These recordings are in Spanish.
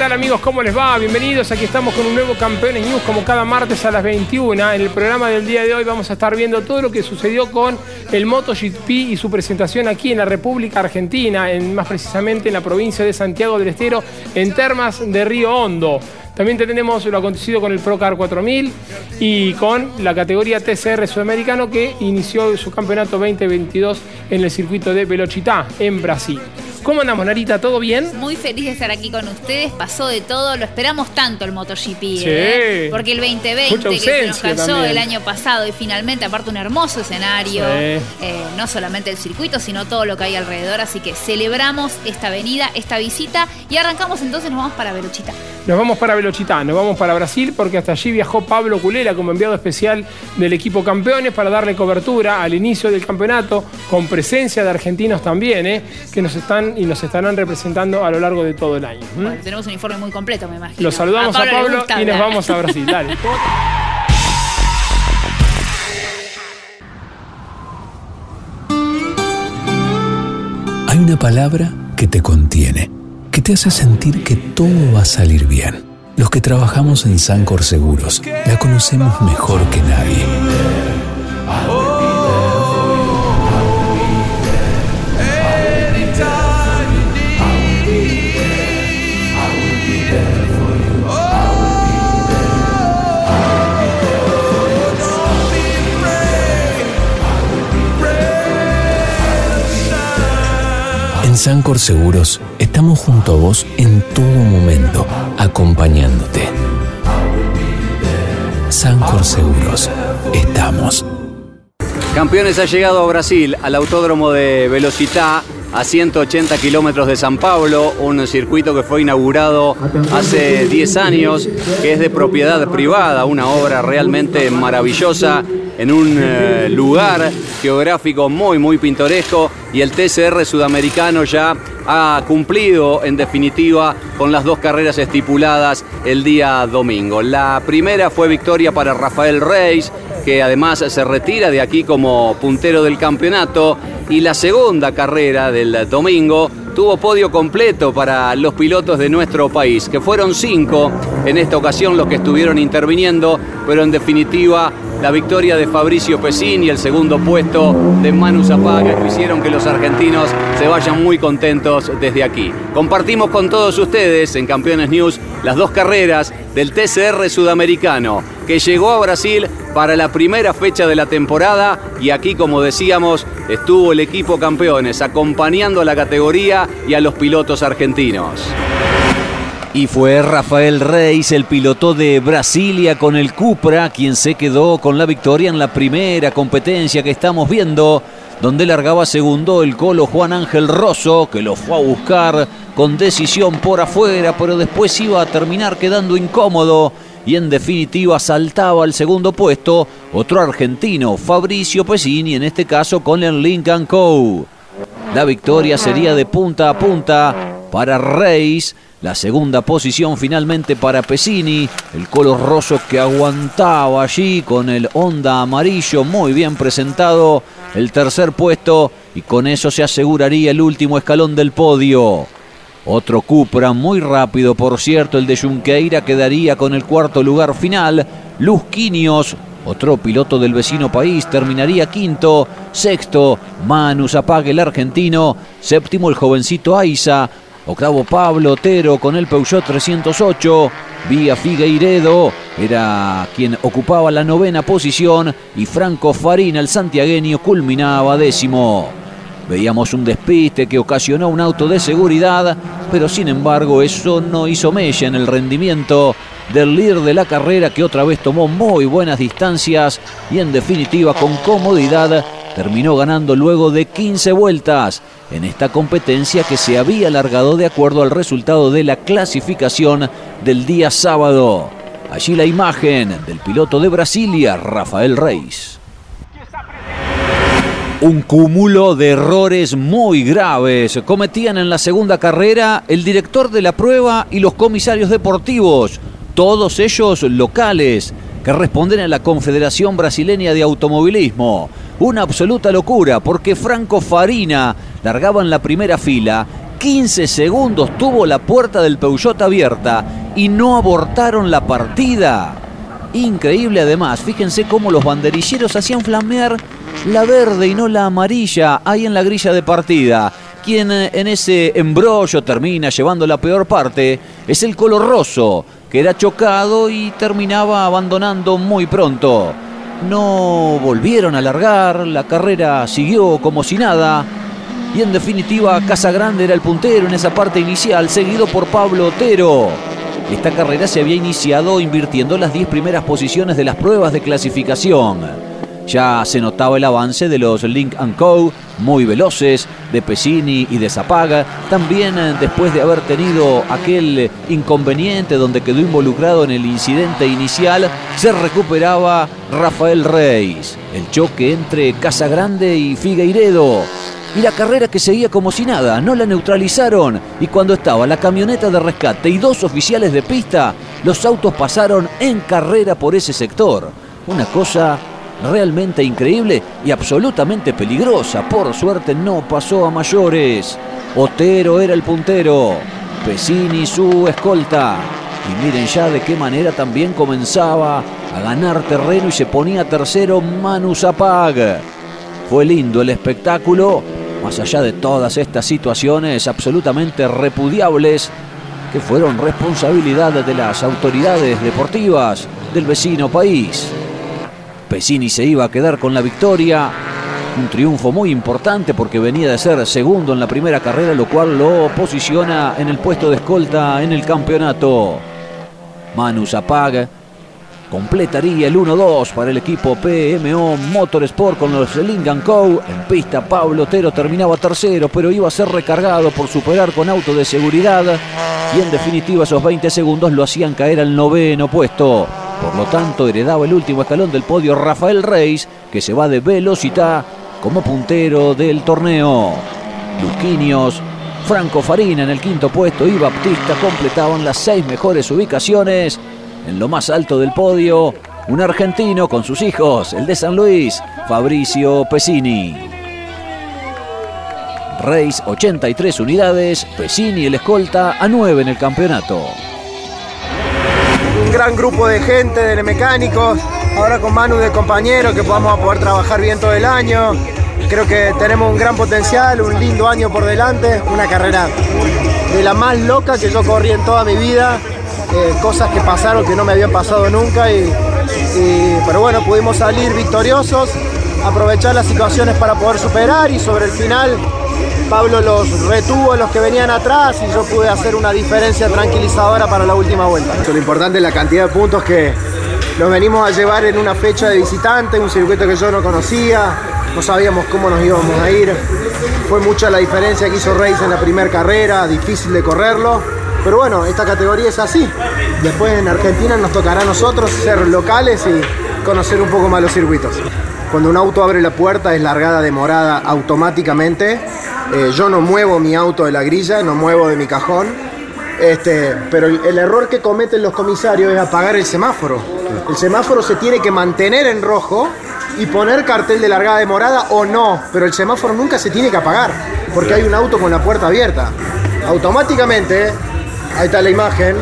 Tal amigos? ¿Cómo les va? Bienvenidos, aquí estamos con un nuevo Campeones News como cada martes a las 21. En el programa del día de hoy vamos a estar viendo todo lo que sucedió con el MotoGP y su presentación aquí en la República Argentina, en, más precisamente en la provincia de Santiago del Estero, en Termas de Río Hondo. También tenemos lo acontecido con el Procar 4000 y con la categoría TCR sudamericano que inició su campeonato 2022 en el circuito de Velocità en Brasil. ¿Cómo andamos, Narita? ¿Todo bien? Muy feliz de estar aquí con ustedes. Pasó de todo. Lo esperamos tanto el MotoGP. ¿eh? Porque el 2020 que se nos casó el año pasado y finalmente, aparte, un hermoso escenario. Eh, no solamente el circuito, sino todo lo que hay alrededor. Así que celebramos esta venida, esta visita y arrancamos entonces, nos vamos para Velochita. Nos vamos para Velochita, nos vamos para Brasil porque hasta allí viajó Pablo Culela como enviado especial del equipo campeones para darle cobertura al inicio del campeonato con presencia de argentinos también, ¿eh? que nos están y nos estarán representando a lo largo de todo el año. tenemos un informe muy completo, me imagino. Los saludamos a Pablo, y nos vamos a Brasil. Dale. Hay una palabra que te contiene, que te hace sentir que todo va a salir bien. Los que trabajamos en Sancor Seguros la conocemos mejor que nadie. Sancor Seguros estamos junto a vos en todo momento, acompañándote. Sancor Seguros. Estamos. Campeones ha llegado a Brasil, al autódromo de Velocità, a 180 kilómetros de San Pablo, un circuito que fue inaugurado hace 10 años, que es de propiedad privada, una obra realmente maravillosa en un eh, lugar geográfico muy, muy pintoresco y el TCR sudamericano ya ha cumplido en definitiva con las dos carreras estipuladas el día domingo. La primera fue victoria para Rafael Reis, que además se retira de aquí como puntero del campeonato. Y la segunda carrera del domingo tuvo podio completo para los pilotos de nuestro país, que fueron cinco en esta ocasión los que estuvieron interviniendo, pero en definitiva la victoria de Fabricio Pesín y el segundo puesto de Manu Zapaga hicieron que los argentinos se vayan muy contentos desde aquí. Compartimos con todos ustedes en Campeones News las dos carreras del TCR sudamericano que llegó a Brasil para la primera fecha de la temporada y aquí como decíamos estuvo el equipo campeones acompañando a la categoría y a los pilotos argentinos. Y fue Rafael Reis, el piloto de Brasilia con el Cupra, quien se quedó con la victoria en la primera competencia que estamos viendo, donde largaba segundo el colo Juan Ángel Rosso, que lo fue a buscar con decisión por afuera, pero después iba a terminar quedando incómodo y en definitiva saltaba al segundo puesto otro argentino, Fabricio Pesini, en este caso con el Lincoln Co. La victoria sería de punta a punta para Reis la segunda posición finalmente para Pesini, el color roso que aguantaba allí con el Honda amarillo muy bien presentado, el tercer puesto y con eso se aseguraría el último escalón del podio. Otro Cupra muy rápido, por cierto, el de Junqueira quedaría con el cuarto lugar final. Luz Quinios, otro piloto del vecino país, terminaría quinto. Sexto, Manu Zapague, el argentino. Séptimo, el jovencito Aiza. Octavo Pablo Otero con el Peugeot 308. Vía Figueiredo era quien ocupaba la novena posición y Franco Farina, el santiagueño, culminaba décimo. Veíamos un despiste que ocasionó un auto de seguridad, pero sin embargo eso no hizo mella en el rendimiento del líder de la carrera que otra vez tomó muy buenas distancias y en definitiva con comodidad terminó ganando luego de 15 vueltas en esta competencia que se había alargado de acuerdo al resultado de la clasificación del día sábado. Allí la imagen del piloto de Brasilia, Rafael Reis. Un cúmulo de errores muy graves cometían en la segunda carrera el director de la prueba y los comisarios deportivos, todos ellos locales, que responden a la Confederación Brasileña de Automovilismo. Una absoluta locura porque Franco Farina largaba en la primera fila, 15 segundos tuvo la puerta del Peugeot abierta y no abortaron la partida. Increíble además, fíjense cómo los banderilleros hacían flamear la verde y no la amarilla ahí en la grilla de partida. Quien eh, en ese embrollo termina llevando la peor parte es el color roso, que era chocado y terminaba abandonando muy pronto. No volvieron a largar, la carrera siguió como si nada. Y en definitiva, Casagrande era el puntero en esa parte inicial, seguido por Pablo Otero. Esta carrera se había iniciado invirtiendo las 10 primeras posiciones de las pruebas de clasificación. Ya se notaba el avance de los Link Co, muy veloces, de Pesini y de Zapaga. También eh, después de haber tenido aquel inconveniente donde quedó involucrado en el incidente inicial, se recuperaba Rafael Reis. El choque entre Casagrande y Figueiredo. Y la carrera que seguía como si nada, no la neutralizaron. Y cuando estaba la camioneta de rescate y dos oficiales de pista, los autos pasaron en carrera por ese sector. Una cosa realmente increíble y absolutamente peligrosa. Por suerte no pasó a mayores. Otero era el puntero, Pesini su escolta. Y miren ya de qué manera también comenzaba a ganar terreno y se ponía tercero Manu Zapag. Fue lindo el espectáculo, más allá de todas estas situaciones absolutamente repudiables que fueron responsabilidad de las autoridades deportivas del vecino país. Pesini se iba a quedar con la victoria. Un triunfo muy importante porque venía de ser segundo en la primera carrera, lo cual lo posiciona en el puesto de escolta en el campeonato. Manu Zapag completaría el 1-2 para el equipo PMO Motorsport con los Lingan Co. En pista Pablo Otero terminaba tercero, pero iba a ser recargado por superar con auto de seguridad y en definitiva esos 20 segundos lo hacían caer al noveno puesto. Por lo tanto, heredaba el último escalón del podio Rafael Reis, que se va de velocidad como puntero del torneo. Luquinios, Franco Farina en el quinto puesto y Baptista completaban las seis mejores ubicaciones. En lo más alto del podio, un argentino con sus hijos, el de San Luis, Fabricio Pesini. Reis 83 unidades, Pesini el escolta a 9 en el campeonato. Gran grupo de gente, de mecánicos, ahora con Manu de compañero que podamos poder trabajar bien todo el año. Creo que tenemos un gran potencial, un lindo año por delante, una carrera de la más loca que yo corrí en toda mi vida, eh, cosas que pasaron que no me habían pasado nunca, y, pero bueno, pudimos salir victoriosos, aprovechar las situaciones para poder superar y sobre el final Pablo los retuvo los que venían atrás y yo pude hacer una diferencia tranquilizadora para la última vuelta. Lo importante es la cantidad de puntos que los venimos a llevar en una fecha de visitante, un circuito que yo no conocía, no sabíamos cómo nos íbamos a ir. Fue mucha la diferencia que hizo Reis en la primera carrera, difícil de correrlo. Pero bueno, esta categoría es así. Después en Argentina nos tocará a nosotros ser locales y conocer un poco más los circuitos. Cuando un auto abre la puerta es largada demorada automáticamente. Eh, yo no muevo mi auto de la grilla, no muevo de mi cajón. Este, pero el error que cometen los comisarios es apagar el semáforo. El semáforo se tiene que mantener en rojo y poner cartel de largada de morada o no, pero el semáforo nunca se tiene que apagar porque hay un auto con la puerta abierta. Automáticamente, ahí está la imagen,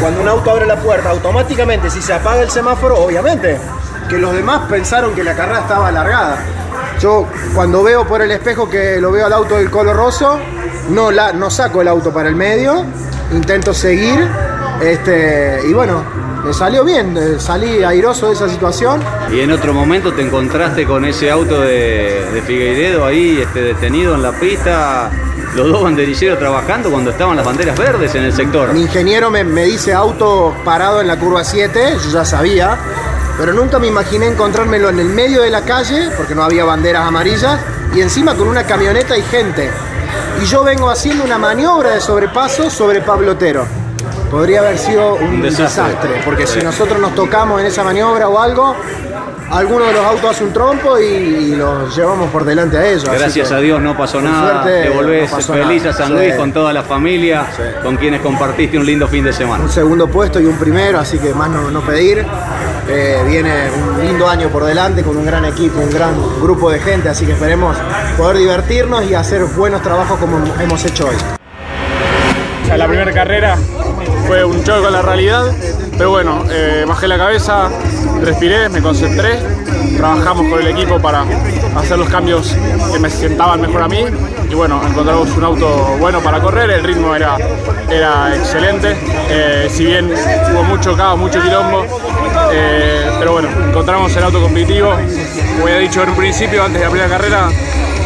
cuando un auto abre la puerta, automáticamente si se apaga el semáforo, obviamente, que los demás pensaron que la carrera estaba alargada. Yo cuando veo por el espejo que lo veo al auto del color roso, no, la, no saco el auto para el medio, intento seguir, este, y bueno, me salió bien, eh, salí airoso de esa situación. Y en otro momento te encontraste con ese auto de, de Figueiredo ahí este, detenido en la pista, los dos banderilleros trabajando cuando estaban las banderas verdes en el sector. Mi ingeniero me, me dice auto parado en la curva 7, yo ya sabía, pero nunca me imaginé encontrármelo en el medio de la calle, porque no había banderas amarillas, y encima con una camioneta y gente. Y yo vengo haciendo una maniobra de sobrepaso sobre Pablo Otero podría haber sido un, desastre. porque si nosotros nos tocamos en esa maniobra o algo, alguno de los autos hace un trompo y, los llevamos por delante a ellos. Gracias a Dios no pasó nada. Te volvés feliz a San Luis con toda la familia, con quienes compartiste un lindo fin de semana. Un segundo puesto y un primero, así que más no, pedir. Eh, viene un lindo año por delante con un gran equipo, un gran grupo de gente, así que esperemos poder divertirnos y hacer buenos trabajos como hemos hecho hoy. la primera carrera fue un choque con la realidad, pero bueno, eh, bajé la cabeza, respiré, me concentré, trabajamos con el equipo para hacer los cambios que me sentaban mejor a mí y bueno, encontramos un auto bueno para correr, el ritmo era, era excelente, eh, si bien hubo mucho caos, mucho quilombo, eh, pero bueno, encontramos el auto competitivo, como había dicho en un principio, antes de la primera carrera,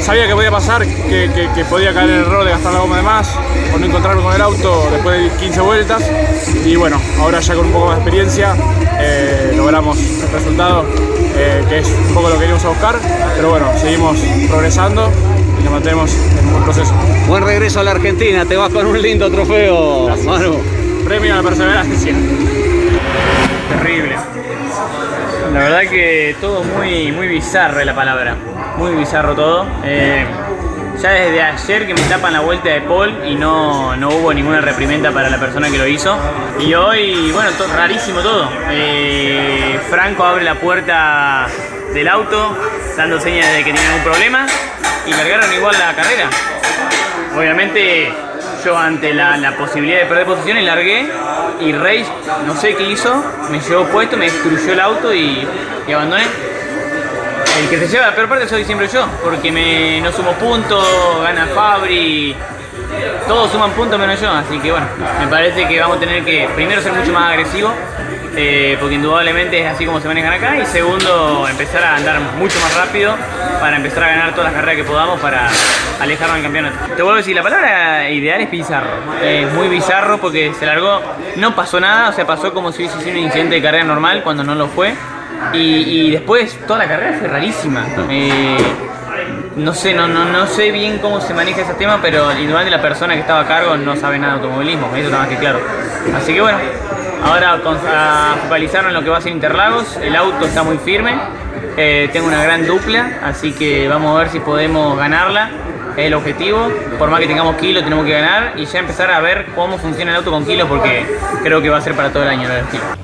sabía que podía pasar, que, podía caer el error de gastar la goma de más o no encontrarme con el auto después de 15 vueltas. Y bueno, ahora ya con un poco más de experiencia eh, logramos el resultado, eh, que es un poco lo que queríamos a buscar. Pero bueno, seguimos progresando y nos mantenemos en un proceso. Buen regreso a la Argentina, te vas con un lindo trofeo, Manu. Premio a la perseverancia. Terrible. La verdad que todo muy, muy bizarro la palabra muy bizarro todo. Eh, ya desde ayer que me tapan la vuelta de Paul y no, no, hubo ninguna reprimenda para la persona que lo hizo. Y hoy, bueno, rarísimo todo. Eh, Franco abre la puerta del auto dando señas de que tiene algún problema y largaron igual la carrera. Obviamente yo ante la, posibilidad de perder posiciones largué y Rey, no sé qué hizo, me llevó puesto, me destruyó el auto y, y abandoné. El que se lleva la peor parte soy siempre yo, porque me, no sumo puntos, gana Fabri, todos suman puntos menos yo, así que bueno, me parece que vamos a tener que primero ser mucho más agresivo, eh, porque indudablemente es así como se manejan acá, y segundo, empezar a andar mucho más rápido para empezar a ganar todas las carreras que podamos para alejarnos del campeonato. Te vuelvo a decir, la palabra ideal es bizarro, es muy bizarro porque se largó, no pasó nada, o sea, pasó como si hubiese sido un incidente de carrera normal cuando no lo fue, y, después toda la carrera fue rarísima. Eh, no sé, no, no, no sé bien cómo se maneja ese tema, pero de la persona que estaba a cargo no sabe nada de automovilismo, eso está más que claro. Así que bueno, ahora a focalizarnos en lo que va a ser Interlagos, el auto está muy firme, eh, tengo una gran dupla, así que vamos a ver si podemos ganarla. Es el objetivo, por más que tengamos kilos tenemos que ganar y ya empezar a ver cómo funciona el auto con kilos porque creo que va a ser para todo el año el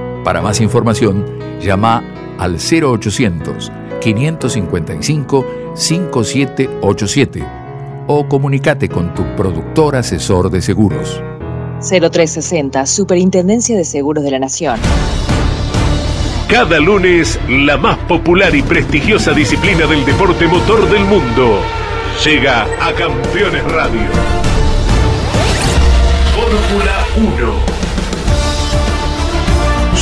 Para más información, llama al 0800 555 5787 o comunícate con tu productor asesor de seguros. 0360, Superintendencia de Seguros de la Nación. Cada lunes, la más popular y prestigiosa disciplina del deporte motor del mundo llega a Campeones Radio. Fórmula 1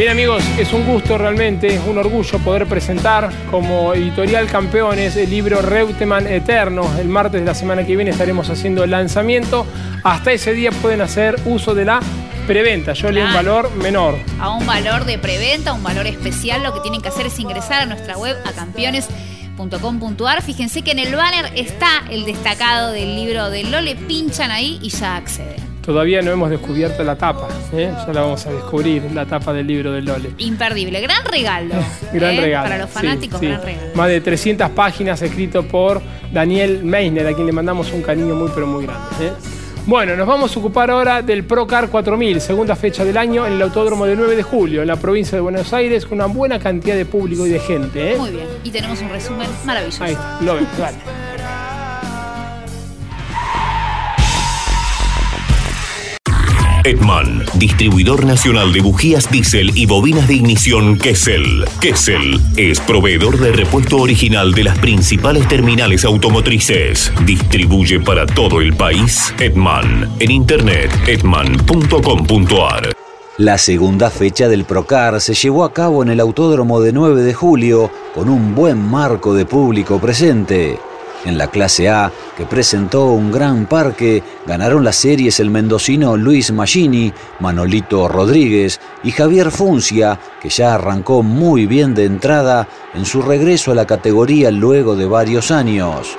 Bien amigos, es un gusto realmente, es un orgullo poder presentar como editorial campeones el libro Reutemann Eterno. El martes de la semana que viene estaremos haciendo el lanzamiento. Hasta ese día pueden hacer uso de la preventa. Yo le un valor menor. A un valor de preventa, un valor especial. Lo que tienen que hacer es ingresar a nuestra web a campeones.com.ar. Fíjense que en el banner está el destacado del libro de Lole, pinchan ahí y ya acceden. Todavía no hemos descubierto la tapa, ¿eh? ya la vamos a descubrir, la tapa del libro de Lole. Imperdible, gran regalo. gran ¿eh? regalo. Para los fanáticos, gran regalo. Más de 300 páginas escrito por Daniel Meisner, a quien le mandamos un cariño muy pero muy grande. ¿eh? Bueno, nos vamos a ocupar ahora del Procar 4000, segunda fecha del año en el Autódromo del 9 de julio, en la provincia de Buenos Aires, con una buena cantidad de público y de gente. Muy bien, y tenemos un resumen maravilloso. Ahí está, lo vemos, vale. Edman, distribuidor nacional de bujías diésel y bobinas de ignición Kessel. Kessel es proveedor de repuesto original de las principales terminales automotrices. Distribuye para todo el país Edman. En internet edman.com.ar. La segunda fecha del Procar se llevó a cabo en el Autódromo de 9 de julio con un buen marco de público presente. En la clase A, que presentó un gran parque, ganaron las series el mendocino Luis Magini, Manolito Rodríguez y Javier Funcia, que ya arrancó muy bien de entrada en su regreso a la categoría luego de varios años.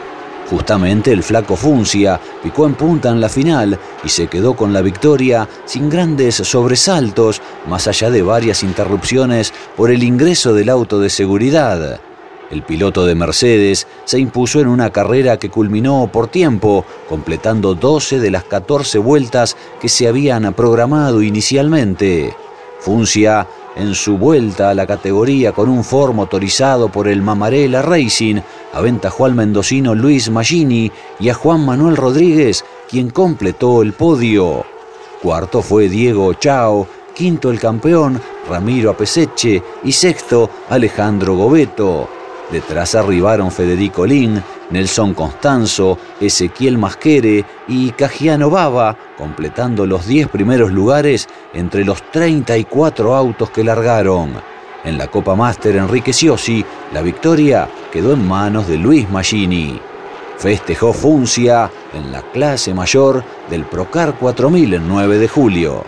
Justamente el flaco Funcia picó en punta en la final y se quedó con la victoria sin grandes sobresaltos, más allá de varias interrupciones por el ingreso del auto de seguridad. El piloto de Mercedes se impuso en una carrera que culminó por tiempo, completando 12 de las 14 vueltas que se habían programado inicialmente. Funcia, en su vuelta a la categoría con un Ford motorizado por el Mamarela Racing, aventajó al mendocino Luis Magini y a Juan Manuel Rodríguez, quien completó el podio. Cuarto fue Diego Chao, quinto el campeón Ramiro Apeseche y sexto Alejandro Gobeto. Detrás arribaron Federico Lin, Nelson Constanzo, Ezequiel Masquere y Cajiano Baba, completando los 10 primeros lugares entre los 34 autos que largaron. En la Copa Master Enrique Ciosi, la victoria quedó en manos de Luis Magini. festejó Funcia en la clase mayor del Procar 4000 el 9 de julio.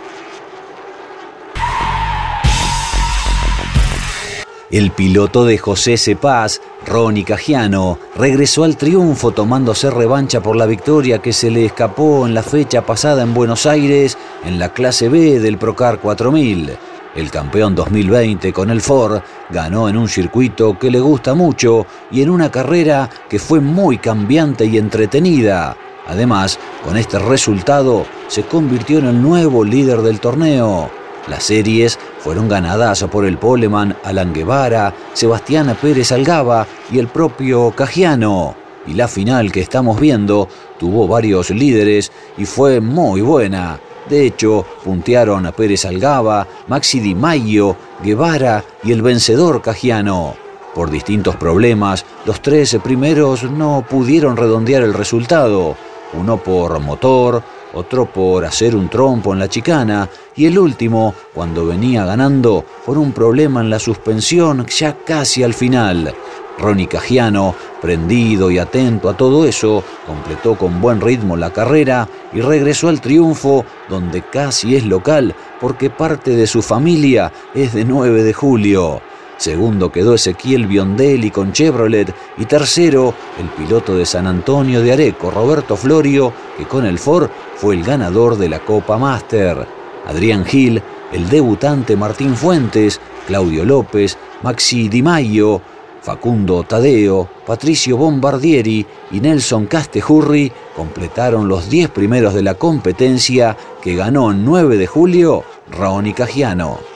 El piloto de José Cepaz, Ronnie Cagiano, regresó al triunfo tomándose revancha por la victoria que se le escapó en la fecha pasada en Buenos Aires en la clase B del Procar 4000. El campeón 2020 con el Ford ganó en un circuito que le gusta mucho y en una carrera que fue muy cambiante y entretenida. Además, con este resultado se convirtió en el nuevo líder del torneo. Las series fueron ganadas por el poleman Alan Guevara, Sebastián Pérez Algaba y el propio Cajiano. Y la final que estamos viendo tuvo varios líderes y fue muy buena. De hecho, puntearon a Pérez Algaba, Maxi Di Maio, Guevara y el vencedor Cajiano. Por distintos problemas, los tres primeros no pudieron redondear el resultado, uno por motor, otro por hacer un trompo en la chicana y el último cuando venía ganando por un problema en la suspensión ya casi al final. Ronnie Cagiano, prendido y atento a todo eso, completó con buen ritmo la carrera y regresó al triunfo donde casi es local porque parte de su familia es de 9 de julio. Segundo quedó Ezequiel Biondelli con Chevrolet y tercero el piloto de San Antonio de Areco, Roberto Florio, que con el Ford fue el ganador de la Copa Master. Adrián Gil, el debutante Martín Fuentes, Claudio López, Maxi Di Maio, Facundo Tadeo, Patricio Bombardieri y Nelson Castejurri completaron los 10 primeros de la competencia que ganó el 9 de julio Ronnie Cagiano.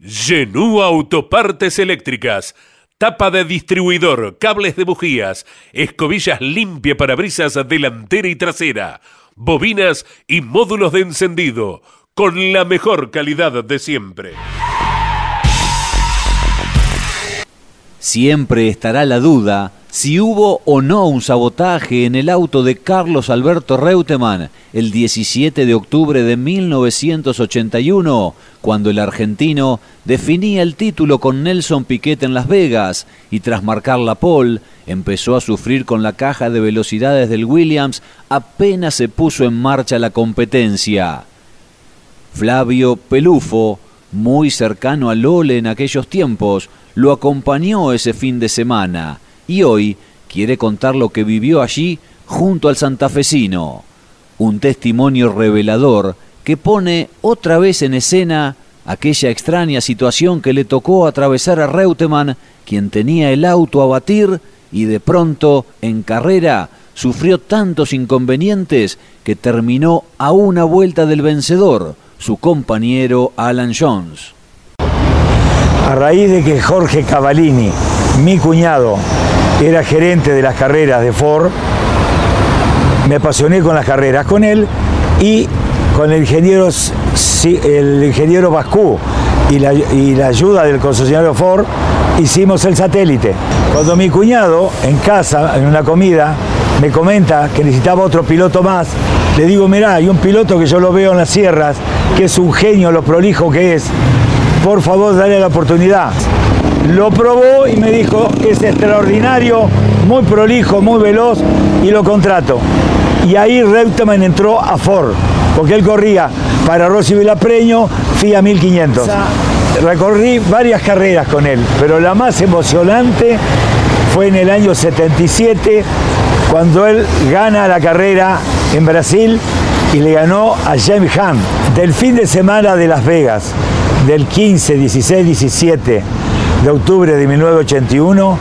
Genú Autopartes Eléctricas. Tapa de distribuidor, cables de bujías, escobillas limpia para brisas delantera y trasera, bobinas y módulos de encendido, con la mejor calidad de siempre. Siempre estará la duda si hubo o no un sabotaje en el auto de Carlos Alberto Reutemann el 17 de octubre de 1981, cuando el argentino definía el título con Nelson Piquet en Las Vegas y tras marcar la pole empezó a sufrir con la caja de velocidades del Williams apenas se puso en marcha la competencia. Flavio Pelufo, muy cercano a Lole en aquellos tiempos, lo acompañó ese fin de semana y hoy quiere contar lo que vivió allí junto al santafesino. Un testimonio revelador que pone otra vez en escena aquella extraña situación que le tocó atravesar a Reutemann, quien tenía el auto a batir y de pronto, en carrera, sufrió tantos inconvenientes que terminó a una vuelta del vencedor, su compañero Alan Jones. A raíz de que Jorge Cavallini, mi cuñado, era gerente de las carreras de Ford, me apasioné con las carreras con él y con el ingeniero, el ingeniero Bascú y la, y la ayuda del concesionario Ford hicimos el satélite. Cuando mi cuñado en casa, en una comida, me comenta que necesitaba otro piloto más, le digo, mirá, hay un piloto que yo lo veo en las sierras, que es un genio, lo prolijo que es, por favor dale la oportunidad. Lo probó y me dijo, es extraordinario, muy prolijo, muy veloz y lo contrato. Y ahí Reutemann entró a Ford, porque él corría para Rossi Villapreño, FIA 1500. Recorrí varias carreras con él, pero la más emocionante fue en el año 77, cuando él gana la carrera en Brasil y le ganó a James Hunt del fin de semana de Las Vegas, del 15, 16, 17 de octubre de 1981,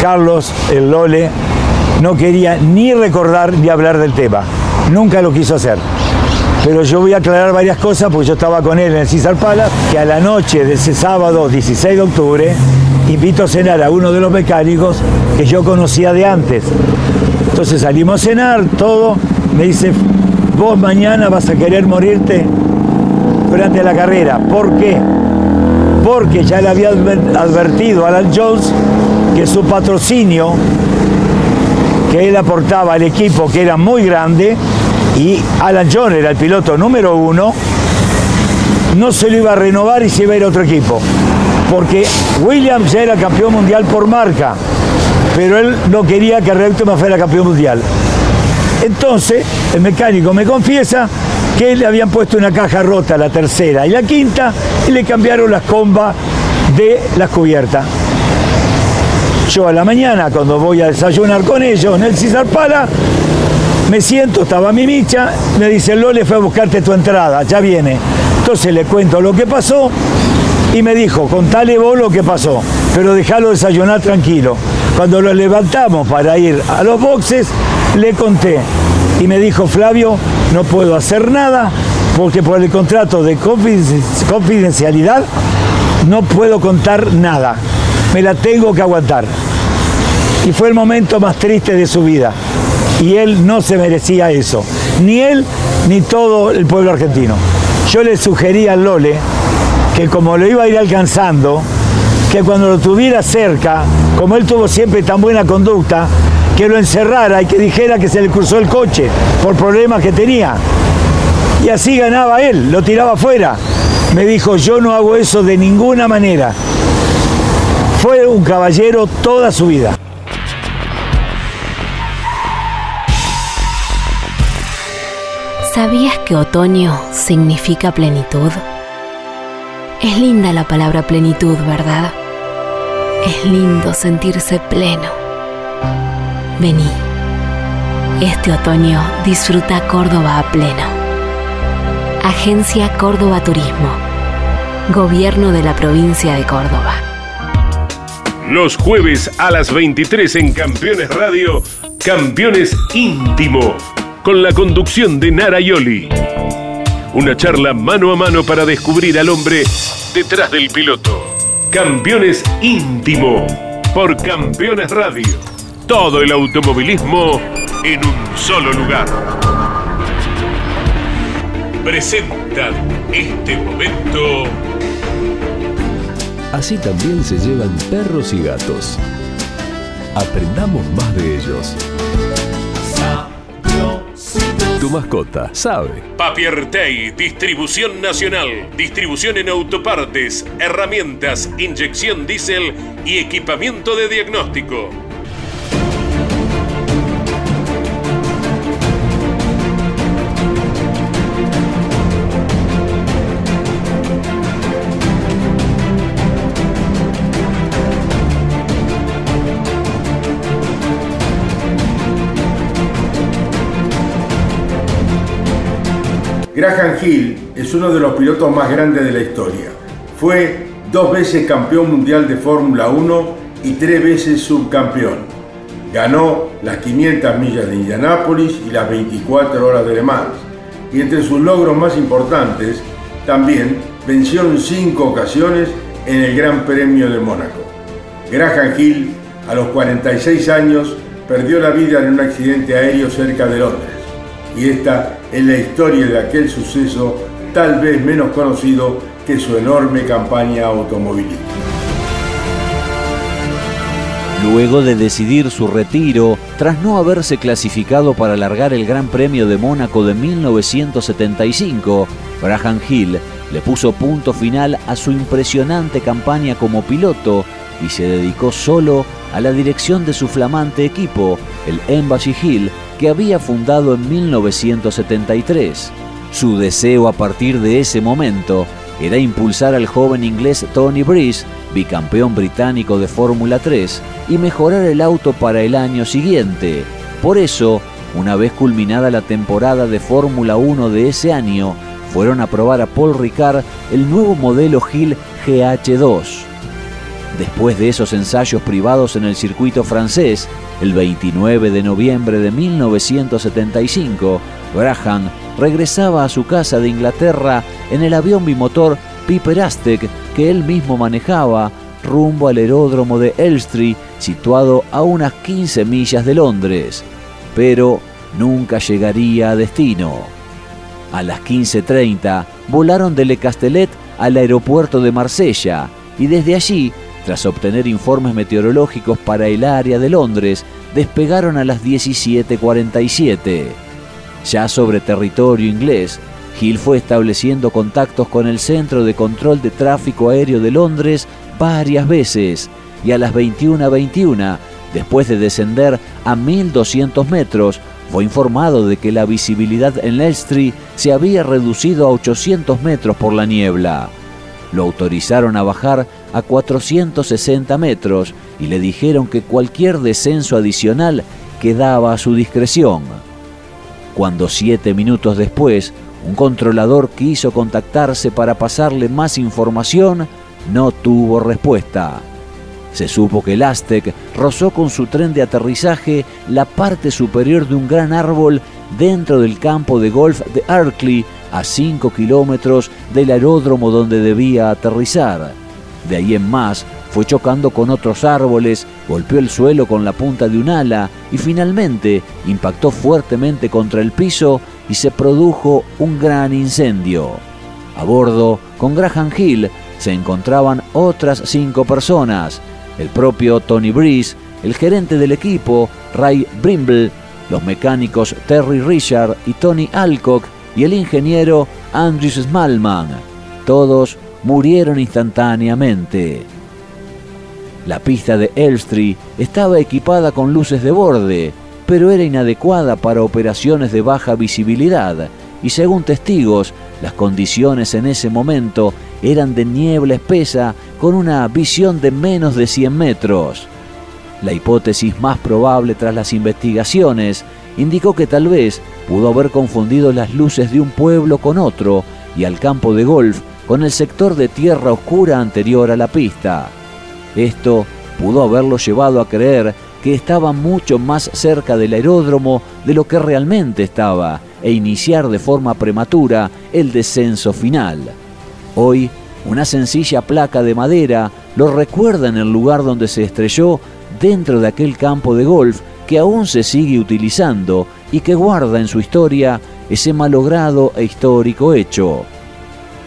Carlos, el Lole, no quería ni recordar ni hablar del tema. Nunca lo quiso hacer. Pero yo voy a aclarar varias cosas porque yo estaba con él en el César Palace, que a la noche de ese sábado 16 de octubre invito a cenar a uno de los mecánicos que yo conocía de antes. Entonces salimos a cenar, todo. Me dice, vos mañana vas a querer morirte durante la carrera. ¿Por qué? Porque ya le había advertido a Alan Jones que su patrocinio que él aportaba al equipo, que era muy grande, y Alan Jones era el piloto número uno, no se lo iba a renovar y se iba a ir a otro equipo. Porque Williams ya era campeón mundial por marca, pero él no quería que Reutema fuera campeón mundial. Entonces, el mecánico me confiesa que le habían puesto una caja rota, la tercera y la quinta, y le cambiaron las combas de las cubiertas. Yo a la mañana, cuando voy a desayunar con ellos en el César Pala, me siento, estaba mi micha, me dice, Lole fue a buscarte tu entrada, ya viene. Entonces le cuento lo que pasó y me dijo, contale vos lo que pasó, pero déjalo desayunar tranquilo. Cuando lo levantamos para ir a los boxes, le conté y me dijo, Flavio, no puedo hacer nada porque por el contrato de confidencialidad no puedo contar nada, me la tengo que aguantar. Y fue el momento más triste de su vida. Y él no se merecía eso, ni él ni todo el pueblo argentino. Yo le sugería al Lole que como lo iba a ir alcanzando, que cuando lo tuviera cerca, como él tuvo siempre tan buena conducta, que lo encerrara y que dijera que se le cruzó el coche por problemas que tenía. Y así ganaba él, lo tiraba afuera. Me dijo, yo no hago eso de ninguna manera. Fue un caballero toda su vida. ¿Sabías que otoño significa plenitud? Es linda la palabra plenitud, ¿verdad? Es lindo sentirse pleno. Vení. Este otoño disfruta Córdoba a pleno. Agencia Córdoba Turismo. Gobierno de la provincia de Córdoba. Los jueves a las 23 en Campeones Radio, Campeones Íntimo con la conducción de Nara Yoli. Una charla mano a mano para descubrir al hombre detrás del piloto. Campeones íntimo por Campeones Radio. Todo el automovilismo en un solo lugar. Presentan este momento. Así también se llevan perros y gatos. Aprendamos más de ellos. Tu mascota sabe. Papiertei, distribución nacional, distribución en autopartes, herramientas, inyección diésel y equipamiento de diagnóstico. Graham Hill es uno de los pilotos más grandes de la historia. Fue dos veces campeón mundial de Fórmula 1 y tres veces subcampeón. Ganó las 500 millas de Indianápolis y las 24 horas de Le Mans. Y entre sus logros más importantes, también venció en cinco ocasiones en el Gran Premio de Mónaco. Graham Hill, a los 46 años, perdió la vida en un accidente aéreo cerca de Londres. Y esta en la historia de aquel suceso tal vez menos conocido que su enorme campaña automovilística. Luego de decidir su retiro, tras no haberse clasificado para alargar el Gran Premio de Mónaco de 1975, Graham Hill le puso punto final a su impresionante campaña como piloto y se dedicó solo a la dirección de su flamante equipo, el Embassy Hill, que había fundado en 1973. Su deseo a partir de ese momento era impulsar al joven inglés Tony Breeze, bicampeón británico de Fórmula 3, y mejorar el auto para el año siguiente. Por eso, una vez culminada la temporada de Fórmula 1 de ese año, fueron a probar a Paul Ricard el nuevo modelo Hill GH2. Después de esos ensayos privados en el circuito francés, el 29 de noviembre de 1975, Graham regresaba a su casa de Inglaterra en el avión bimotor Piper Aztec que él mismo manejaba rumbo al aeródromo de Elstree, situado a unas 15 millas de Londres, pero nunca llegaría a destino. A las 15.30 volaron de Le Castellet al aeropuerto de Marsella y desde allí tras obtener informes meteorológicos para el área de Londres, despegaron a las 17:47. Ya sobre territorio inglés, Hill fue estableciendo contactos con el Centro de Control de Tráfico Aéreo de Londres varias veces y a las 21:21 Después de descender a 1200 metros, fue informado de que la visibilidad en Elstree se había reducido a 800 metros por la niebla. Lo autorizaron a bajar a 460 metros y le dijeron que cualquier descenso adicional quedaba a su discreción. Cuando siete minutos después un controlador quiso contactarse para pasarle más información, no tuvo respuesta. Se supo que el Aztec rozó con su tren de aterrizaje la parte superior de un gran árbol dentro del campo de golf de Arkley, a 5 kilómetros del aeródromo donde debía aterrizar. De ahí en más, fue chocando con otros árboles, golpeó el suelo con la punta de un ala y finalmente impactó fuertemente contra el piso y se produjo un gran incendio. A bordo, con Graham Hill, se encontraban otras cinco personas, el propio Tony Breeze, el gerente del equipo, Ray Brimble, los mecánicos Terry Richard y Tony Alcock y el ingeniero Andrew Smallman. Todos murieron instantáneamente. La pista de Elstree estaba equipada con luces de borde, pero era inadecuada para operaciones de baja visibilidad y según testigos, las condiciones en ese momento eran de niebla espesa con una visión de menos de 100 metros. La hipótesis más probable tras las investigaciones indicó que tal vez pudo haber confundido las luces de un pueblo con otro y al campo de golf con el sector de tierra oscura anterior a la pista. Esto pudo haberlo llevado a creer que estaba mucho más cerca del aeródromo de lo que realmente estaba e iniciar de forma prematura el descenso final. Hoy, una sencilla placa de madera lo recuerda en el lugar donde se estrelló dentro de aquel campo de golf que aún se sigue utilizando y que guarda en su historia ese malogrado e histórico hecho.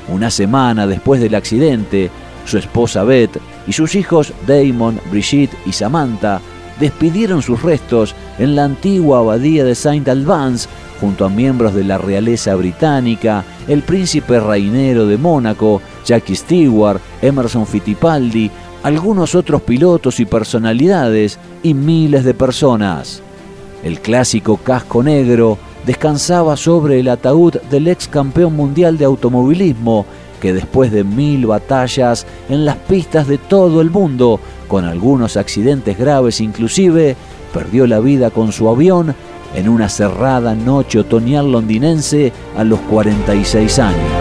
Una semana después del accidente, su esposa Beth y sus hijos Damon, Brigitte y Samantha despidieron sus restos en la antigua abadía de Saint Albans junto a miembros de la realeza británica, el príncipe reinero de Mónaco, Jackie Stewart, Emerson Fittipaldi, algunos otros pilotos y personalidades y miles de personas. El clásico casco negro descansaba sobre el ataúd del ex campeón mundial de automovilismo que después de mil batallas en las pistas de todo el mundo, con algunos accidentes graves inclusive, perdió la vida con su avión en una cerrada noche otoñal londinense a los 46 años.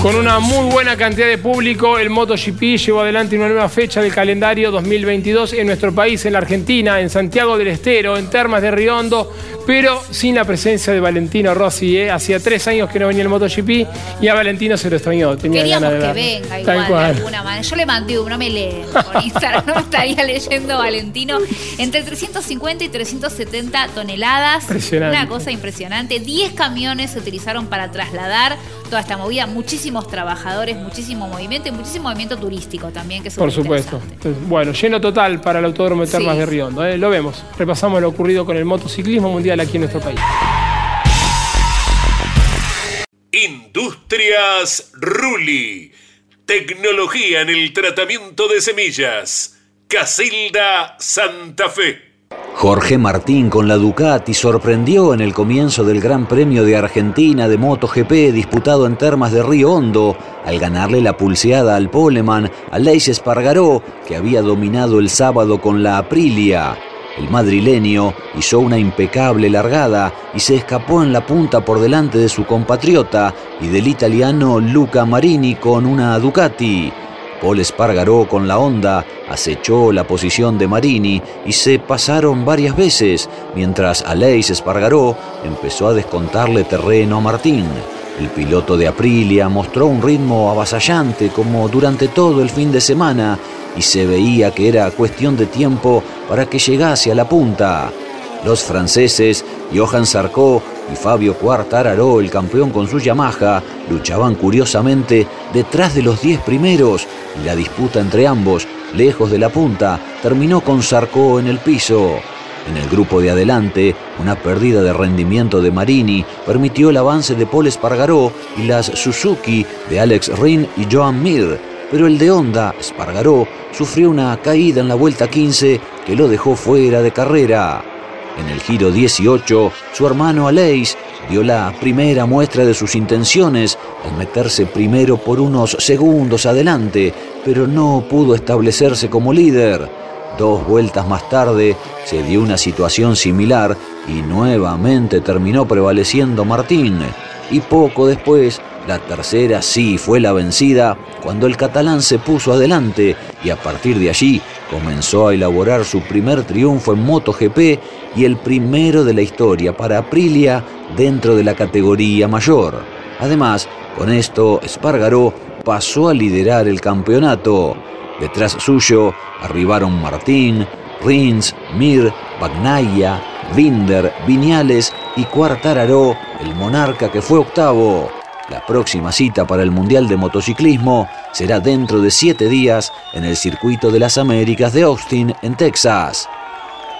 Con una muy buena cantidad de público, el MotoGP llevó adelante una nueva fecha del calendario 2022 en nuestro país, en la Argentina, en Santiago del Estero, en Termas de Riondo, pero sin la presencia de Valentino Rossi. ¿eh? Hacía tres años que no venía el MotoGP y a Valentino se lo extrañó. Tenía Queríamos que venga igual, de alguna manera. Yo le mandé uno, no me lee por Instagram, no estaría leyendo Valentino. Entre 350 y 370 toneladas. Una cosa impresionante. 10 camiones se utilizaron para trasladar toda esta movida. Muchísimos trabajadores, muchísimo movimiento y muchísimo movimiento turístico también, que es Por supuesto. Bueno, lleno total para el Autódromo de Termas de Riondo. ¿eh? Lo vemos. Repasamos lo ocurrido con el motociclismo mundial aquí en nuestro país. Industrias Ruli. Tecnología en el tratamiento de semillas. Casilda Santa Fe. Jorge Martín con la Ducati sorprendió en el comienzo del Gran Premio de Argentina de MotoGP disputado en Termas de Río Hondo al ganarle la pulseada al Poleman a Leis Espargaró que había dominado el sábado con la Aprilia. El madrileño hizo una impecable largada y se escapó en la punta por delante de su compatriota y del italiano Luca Marini con una Ducati. Paul Espargaró con la Honda acechó la posición de Marini y se pasaron varias veces, mientras Aleix Espargaró empezó a descontarle terreno a Martín. El piloto de Aprilia mostró un ritmo avasallante como durante todo el fin de semana y se veía que era cuestión de tiempo para que llegase a la punta. Los franceses Johan Sarko y Fabio Quartararo, el campeón con su Yamaha, luchaban curiosamente detrás de los 10 primeros y la disputa entre ambos, lejos de la punta, terminó con Sarko en el piso. En el grupo de adelante, una pérdida de rendimiento de Marini permitió el avance de Paul Espargaró y las Suzuki de Alex Rin y Joan Mir, pero el de Honda, Espargaró, sufrió una caída en la vuelta 15 que lo dejó fuera de carrera. En el giro 18, su hermano Aleix dio la primera muestra de sus intenciones al meterse primero por unos segundos adelante, pero no pudo establecerse como líder. Dos vueltas más tarde se dio una situación similar y nuevamente terminó prevaleciendo Martín. Y poco después, la tercera sí fue la vencida cuando el catalán se puso adelante y a partir de allí comenzó a elaborar su primer triunfo en MotoGP y el primero de la historia para Aprilia dentro de la categoría mayor. Además, con esto, Espargaró pasó a liderar el campeonato. Detrás suyo arribaron Martín, Rins, Mir, Bagnaia, Binder, Viñales y Cuartararo, el monarca que fue octavo. La próxima cita para el Mundial de Motociclismo será dentro de siete días en el Circuito de las Américas de Austin, en Texas.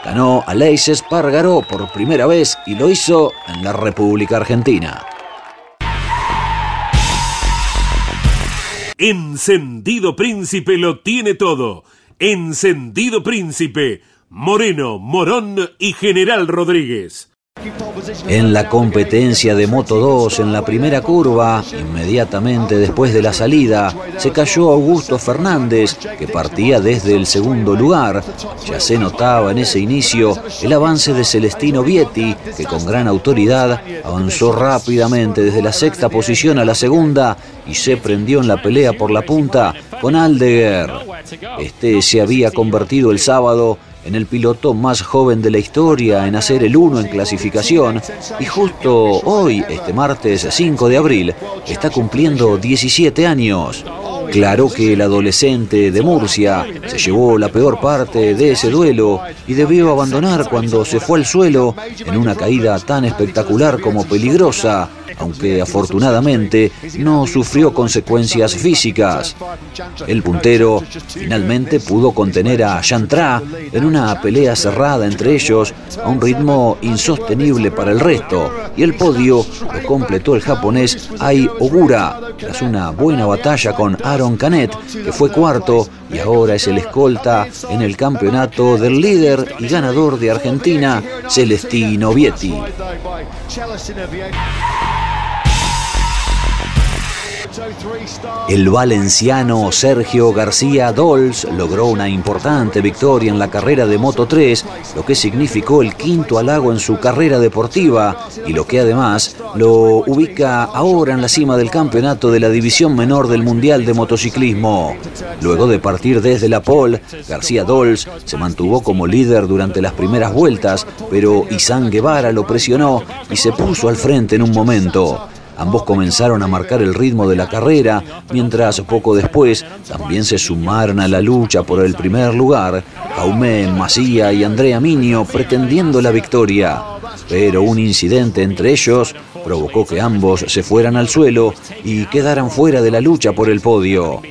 Ganó Aleix Espargaró por primera vez y lo hizo en la República Argentina. Encendido Príncipe lo tiene todo. Encendido Príncipe, Moreno, Morón y General Rodríguez. En la competencia de Moto 2 en la primera curva, inmediatamente después de la salida, se cayó Augusto Fernández, que partía desde el segundo lugar. Ya se notaba en ese inicio el avance de Celestino Vietti, que con gran autoridad avanzó rápidamente desde la sexta posición a la segunda y se prendió en la pelea por la punta con Aldeguer. Este se había convertido el sábado en el piloto más joven de la historia en hacer el 1 en clasificación y justo hoy, este martes 5 de abril, está cumpliendo 17 años. Claro que el adolescente de Murcia se llevó la peor parte de ese duelo y debió abandonar cuando se fue al suelo en una caída tan espectacular como peligrosa aunque afortunadamente no sufrió consecuencias físicas. El puntero finalmente pudo contener a Yantra en una pelea cerrada entre ellos a un ritmo insostenible para el resto, y el podio lo completó el japonés Ai Ogura tras una buena batalla con Aaron Canet, que fue cuarto y ahora es el escolta en el campeonato del líder y ganador de Argentina, Celestino Vietti. El valenciano Sergio García Dols logró una importante victoria en la carrera de Moto 3, lo que significó el quinto halago en su carrera deportiva y lo que además lo ubica ahora en la cima del campeonato de la división menor del Mundial de Motociclismo. Luego de partir desde la pole, García Dols se mantuvo como líder durante las primeras vueltas, pero Izán Guevara lo presionó y se puso al frente en un momento. Ambos comenzaron a marcar el ritmo de la carrera, mientras poco después también se sumaron a la lucha por el primer lugar Jaume Macía y Andrea Minio pretendiendo la victoria. Pero un incidente entre ellos provocó que ambos se fueran al suelo y quedaran fuera de la lucha por el podio.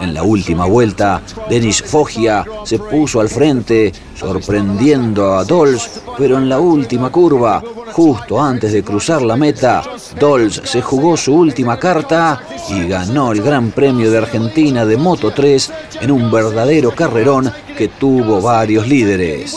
En la última vuelta, Denis Foggia se puso al frente, sorprendiendo a Dols, pero en la última curva, justo antes de cruzar la meta, Dols se jugó su última carta y ganó el Gran Premio de Argentina de Moto 3 en un verdadero carrerón que tuvo varios líderes.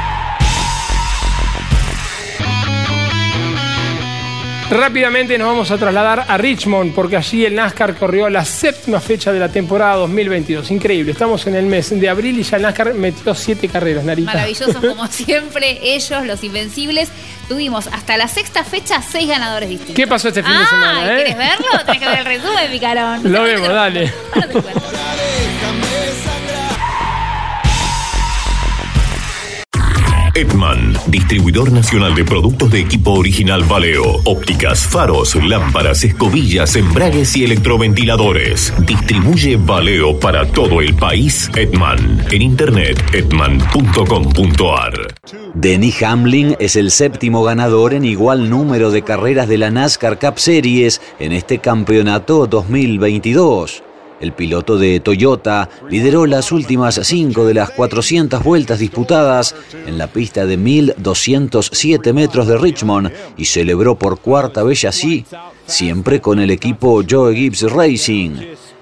Rápidamente nos vamos a trasladar a Richmond porque allí el NASCAR corrió la séptima fecha de la temporada 2022. Increíble, estamos en el mes de abril y ya el NASCAR metió siete carreras, Narita. Maravillosos como siempre, ellos, los invencibles. Tuvimos hasta la sexta fecha seis ganadores distintos. ¿Qué pasó este fin de semana? ¿eh? ¿Quieres verlo? Tienes que ver el resumen, picarón. Lo vemos, dale. Edman, distribuidor nacional de productos de equipo original Valeo, ópticas, faros, lámparas, escobillas, embragues y electroventiladores. Distribuye Valeo para todo el país Edman. En internet edman.com.ar. Denny Hamlin es el séptimo ganador en igual número de carreras de la NASCAR Cup Series en este campeonato 2022. El piloto de Toyota lideró las últimas cinco de las 400 vueltas disputadas en la pista de 1207 metros de Richmond y celebró por cuarta vez así, siempre con el equipo Joe Gibbs Racing.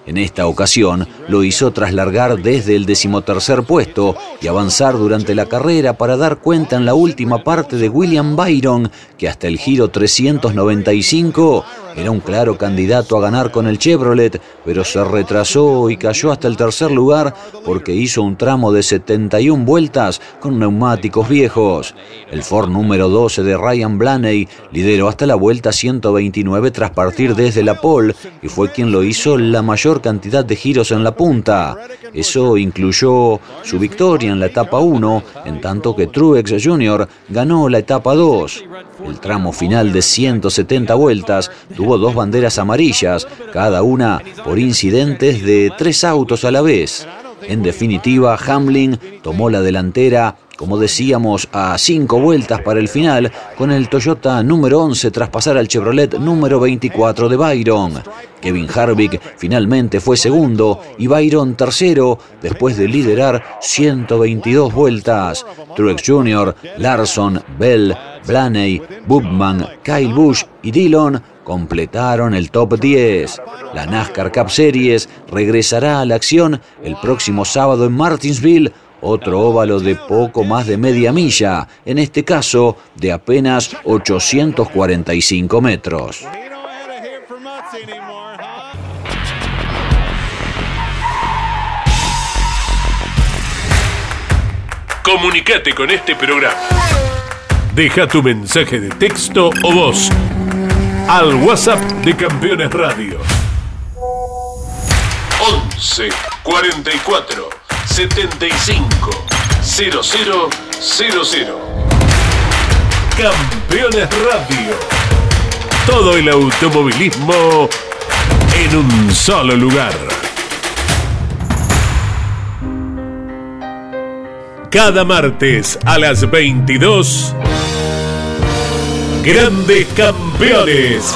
En esta ocasión lo hizo tras largar desde el decimotercer puesto y avanzar durante la carrera para dar cuenta en la última parte de William Byron, que hasta el giro 395 era un claro candidato a ganar con el Chevrolet, pero se retrasó y cayó hasta el tercer lugar porque hizo un tramo de 71 vueltas con neumáticos viejos. El Ford número 12 de Ryan Blaney lideró hasta la vuelta 129 tras partir desde la pole y fue quien lo hizo la mayor cantidad de giros en la punta. Eso incluyó su victoria en la etapa 1, en tanto que Truex Jr. ganó la etapa 2. El tramo final de 170 vueltas tuvo dos banderas amarillas, cada una por incidentes de tres autos a la vez. En definitiva, Hamlin tomó la delantera, como decíamos, a cinco vueltas para el final, con el Toyota número 11 tras pasar al Chevrolet número 24 de Byron. Kevin Harvick finalmente fue segundo y Byron tercero después de liderar 122 vueltas. Truex Jr., Larson, Bell, Blaney, Bubman, Kyle Busch y Dillon completaron el top 10. La NASCAR Cup Series regresará a la acción el próximo sábado en Martinsville, otro óvalo de poco más de media milla, en este caso de apenas 845 metros. Comunicate con este programa. Deja tu mensaje de texto o voz al WhatsApp de Campeones Radio. 11 44 75 00 00. Campeones Radio. Todo el automovilismo en un solo lugar. Cada martes a las 22 Grandes Campeones.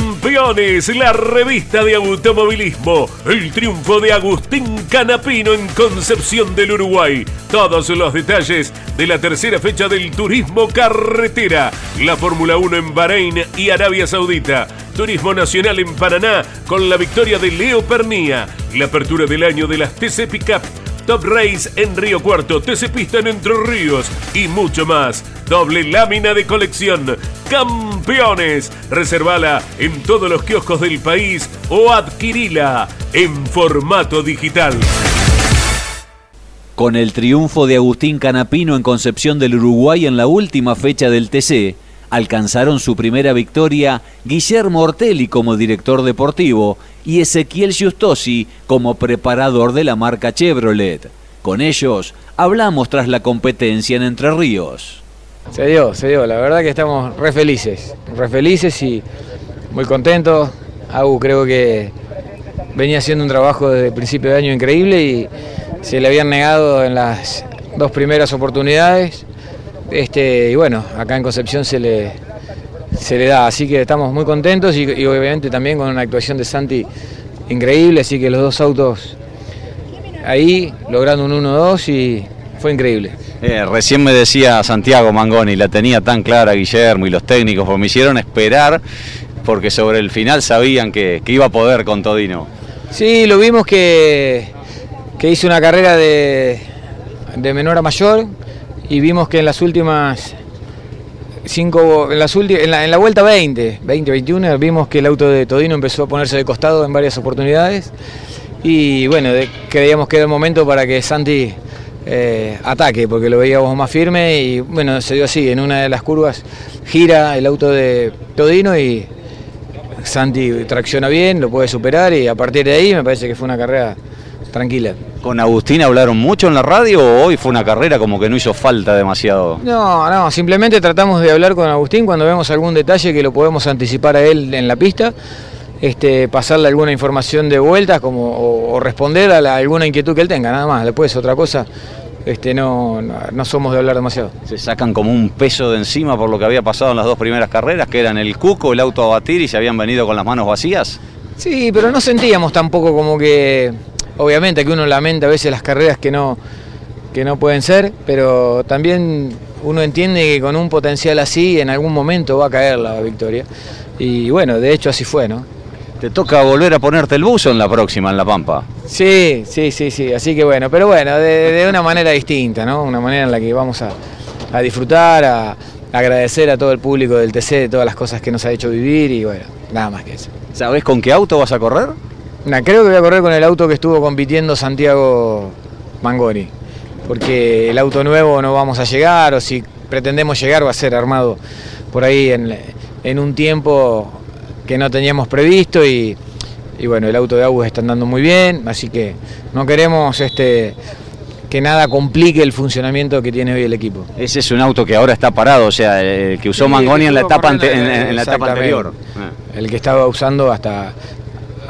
la revista de automovilismo. El triunfo de Agustín Canapino en Concepción del Uruguay. Todos los detalles de la tercera fecha del turismo carretera. La Fórmula 1 en Bahrein y Arabia Saudita. Turismo Nacional en Paraná con la victoria de Leo Pernía. La apertura del año de las TC Pickup Top Race en Río Cuarto, TC Pista en Entre Ríos y mucho más. Doble lámina de colección. Campeones. Reservala en todos los kioscos del país o adquirila en formato digital. Con el triunfo de Agustín Canapino en Concepción del Uruguay en la última fecha del TC, alcanzaron su primera victoria Guillermo Ortelli como director deportivo y Ezequiel Giustosi como preparador de la marca Chevrolet. Con ellos hablamos tras la competencia en Entre Ríos. Se dio, se dio, la verdad que estamos re felices, re felices y muy contentos. Agu creo que venía haciendo un trabajo desde el principio de año increíble y se le habían negado en las dos primeras oportunidades este, y bueno, acá en Concepción se le, se le da, así que estamos muy contentos y, obviamente también con una actuación de Santi increíble, así que los dos autos ahí logrando un 1-2 y fue increíble. Eh, recién me decía Santiago Mangoni, la tenía tan clara Guillermo y los técnicos, pues me hicieron esperar porque sobre el final sabían que, iba a poder con Todino. Sí, lo vimos que, que hizo una carrera de, de menor a mayor y vimos que en las últimas cinco, en, las en, la, en la vuelta 20, 20, 21, vimos que el auto de Todino empezó a ponerse de costado en varias oportunidades y bueno, creíamos que era el momento para que Santi eh, ataque, porque lo veíamos más firme y bueno, se dio así, en una de las curvas gira el auto de Todino y Santi tracciona bien, lo puede superar y a partir de ahí me parece que fue una carrera tranquila. ¿Con Agustín hablaron mucho en la radio o hoy fue una carrera como que no hizo falta demasiado? No, no, simplemente tratamos de hablar con Agustín cuando vemos algún detalle que lo podemos anticipar a él en la pista. Este, pasarle alguna información de vuelta como, o, responder a alguna inquietud que él tenga, nada más. Después otra cosa, este, no, no, somos de hablar demasiado. Se sacan como un peso de encima por lo que había pasado en las dos primeras carreras, que eran el cuco, el auto a batir y se habían venido con las manos vacías. Sí, pero no sentíamos tampoco como que, obviamente que uno lamenta a veces las carreras que no, que no pueden ser, pero también uno entiende que con un potencial así en algún momento va a caer la victoria. Y bueno, de hecho así fue, ¿no? Te toca volver a ponerte el buzo en la próxima, en La Pampa. Sí, sí, sí, sí. Así que bueno, pero bueno, de, una manera distinta, ¿no? Una manera en la que vamos a, disfrutar, a, agradecer a todo el público del TC de todas las cosas que nos ha hecho vivir y bueno, nada más que eso. ¿Sabés con qué auto vas a correr? Creo que voy a correr con el auto que estuvo compitiendo Santiago Mangoni, porque el auto nuevo no vamos a llegar o si pretendemos llegar va a ser armado por ahí en, en un tiempo que no teníamos previsto y, bueno, el auto de Agus está andando muy bien, así que no queremos este, que nada complique el funcionamiento que tiene hoy el equipo. Ese es un auto que ahora está parado, o sea, el que usó Mangoni en la etapa, en la, etapa anterior. El que estaba usando hasta,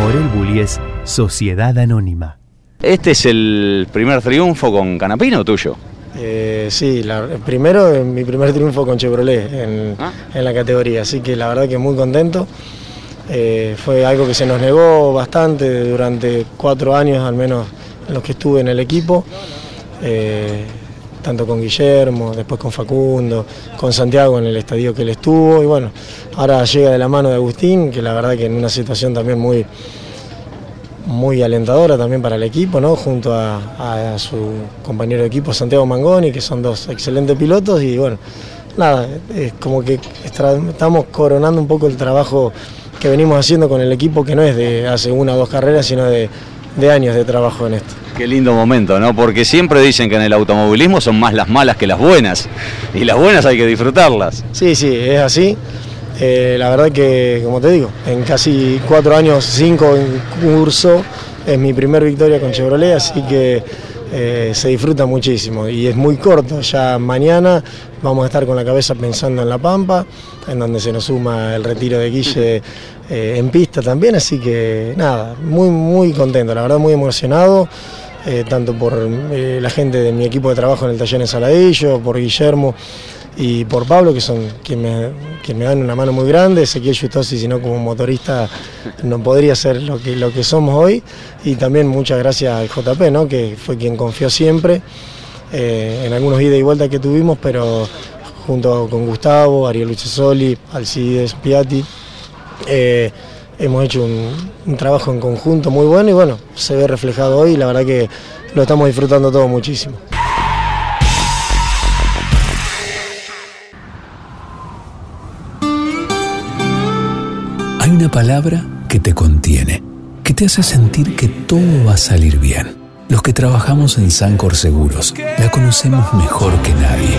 Morel Bullies Sociedad Anónima. ¿Este es el primer triunfo con Canapino tuyo? Eh, sí, primero mi primer triunfo con Chevrolet ah. en, la categoría, así que la verdad que muy contento. Eh, fue algo que se nos negó bastante durante cuatro años, al menos en los que estuve en el equipo, eh, tanto con Guillermo, después con Facundo, con Santiago en el estadio que él estuvo, y bueno, ahora llega de la mano de Agustín, que la verdad que en una situación también muy, muy alentadora también para el equipo, ¿no? junto a, su compañero de equipo Santiago Mangoni, que son dos excelentes pilotos y bueno, nada, es como que estamos coronando un poco el trabajo que venimos haciendo con el equipo, que no es de hace una o dos carreras, sino de, de años de trabajo en esto. Qué lindo momento, ¿no? Porque siempre dicen que en el automovilismo son más las malas que las buenas, y las buenas hay que disfrutarlas. Sí, sí, es así. Eh, la verdad que, como te digo, en casi cuatro años, cinco en curso, es mi primer victoria con Chevrolet, así que eh, se disfruta muchísimo y es muy corto. Ya mañana vamos a estar con la cabeza pensando en La Pampa, en donde se nos suma el retiro de Guille eh, en pista también, así que nada, muy, muy contento, la verdad muy emocionado. Tanto por la gente de mi equipo de trabajo en el taller en Saladillo, por Guillermo, y por Pablo, que son quien me, me dan una mano muy grande, Ezequiel Justosi, si no como motorista no podría ser lo que, lo que somos hoy, y también muchas gracias al JP, ¿no? que fue quien confió siempre eh, en algunos ida y vuelta que tuvimos, pero junto con Gustavo, Ariel Luchesoli, Alcides Piatti, eh, hemos hecho un, trabajo en conjunto muy bueno y bueno, se ve reflejado hoy y la verdad que lo estamos disfrutando todo muchísimo. Hay una palabra que te contiene, que te hace sentir que todo va a salir bien. Los que trabajamos en Sancor Seguros la conocemos mejor que nadie.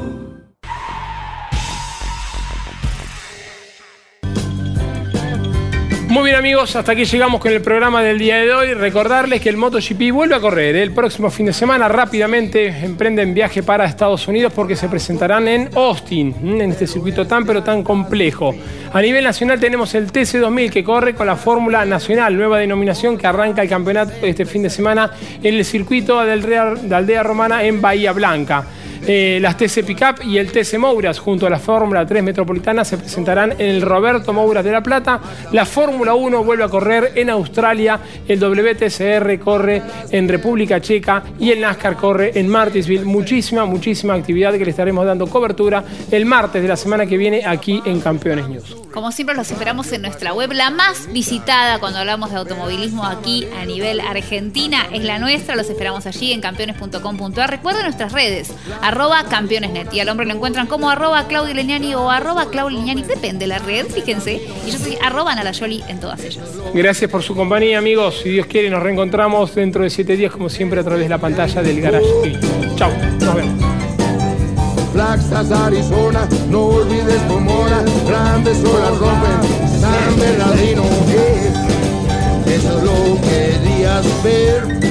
Muy bien amigos, hasta aquí llegamos con el programa del día de hoy. Recordarles que el MotoGP vuelve a correr el próximo fin de semana. Rápidamente emprenden viaje para Estados Unidos porque se presentarán en Austin, en este circuito tan pero tan complejo. A nivel nacional tenemos el TC2000 que corre con la Fórmula Nacional, nueva denominación que arranca el campeonato este fin de semana en el circuito de Aldea Romana en Bahía Blanca. Eh, las TC Pickup y el TC Mouras junto a la Fórmula 3 Metropolitana se presentarán en el Roberto Mouras de La Plata. La Fórmula 1 vuelve a correr en Australia, el WTCR corre en República Checa y el NASCAR corre en Martinsville. Muchísima, muchísima actividad que le estaremos dando cobertura el martes de la semana que viene aquí en Campeones News. Como siempre los esperamos en nuestra web, la más visitada cuando hablamos de automovilismo aquí a nivel Argentina es la nuestra, los esperamos allí en campeones.com.ar. Recuerden nuestras redes, arroba campeonesnet. Y al hombre lo encuentran como arroba Claudio Leñani o arroba Claudio Leñani, depende de la red, fíjense. Y yo soy arroba Nalayoli en todas ellas. Gracias por su compañía, amigos. Si Dios quiere, nos reencontramos dentro de siete días, como siempre, a través de la pantalla del Garage Chao, nos vemos. Arizona, no olvides Pomona, grandes olas rompen, San Bernardino, eso es lo querías ver.